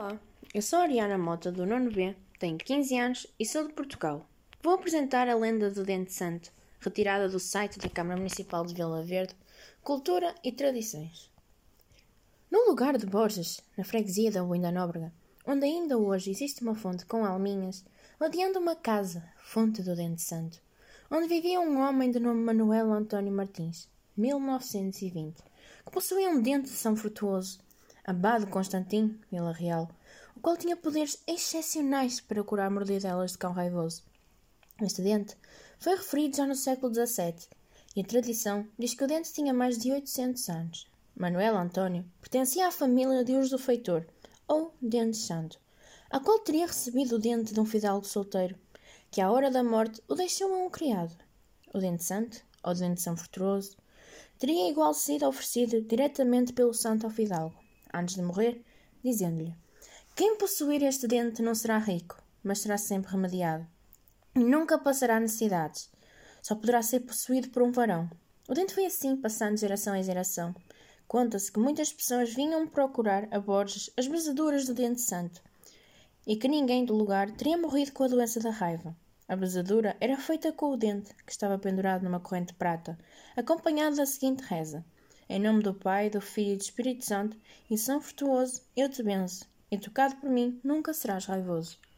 Olá, eu sou a Ariana Mota do nono B, tenho 15 anos e sou de Portugal. Vou apresentar a lenda do Dente Santo, retirada do site da Câmara Municipal de Vila Verde, Cultura e Tradições. No lugar de Borges, na freguesia da Uinda Nóbrega, onde ainda hoje existe uma fonte com alminhas, ladeando uma casa, fonte do Dente Santo, onde vivia um homem de nome Manuel António Martins, 1920, que possuía um dente de São Frutuoso, abade Constantin, Vila Real, o qual tinha poderes excepcionais para curar mordidelas de cão raivoso. Este dente foi referido já no século XVII e a tradição diz que o dente tinha mais de 800 anos. Manuel António pertencia à família de Urso do Feitor, ou Dente Santo, a qual teria recebido o dente de um fidalgo solteiro, que à hora da morte o deixou a um criado. O Dente Santo, ou Dente São Fortuoso, teria igual sido oferecido diretamente pelo santo ao fidalgo, antes de morrer, dizendo-lhe: Quem possuir este dente não será rico, mas será sempre remediado, e nunca passará necessidades. Só poderá ser possuído por um varão. O dente foi assim, passando de geração em geração. Conta-se que muitas pessoas vinham procurar a Borges as besaduras do dente santo, e que ninguém do lugar teria morrido com a doença da raiva. A besadura era feita com o dente, que estava pendurado numa corrente de prata, acompanhado da seguinte reza: Em nome do Pai, do Filho e do Espírito Santo, e São Frutuoso, eu te benço, e tocado por mim, nunca serás raivoso.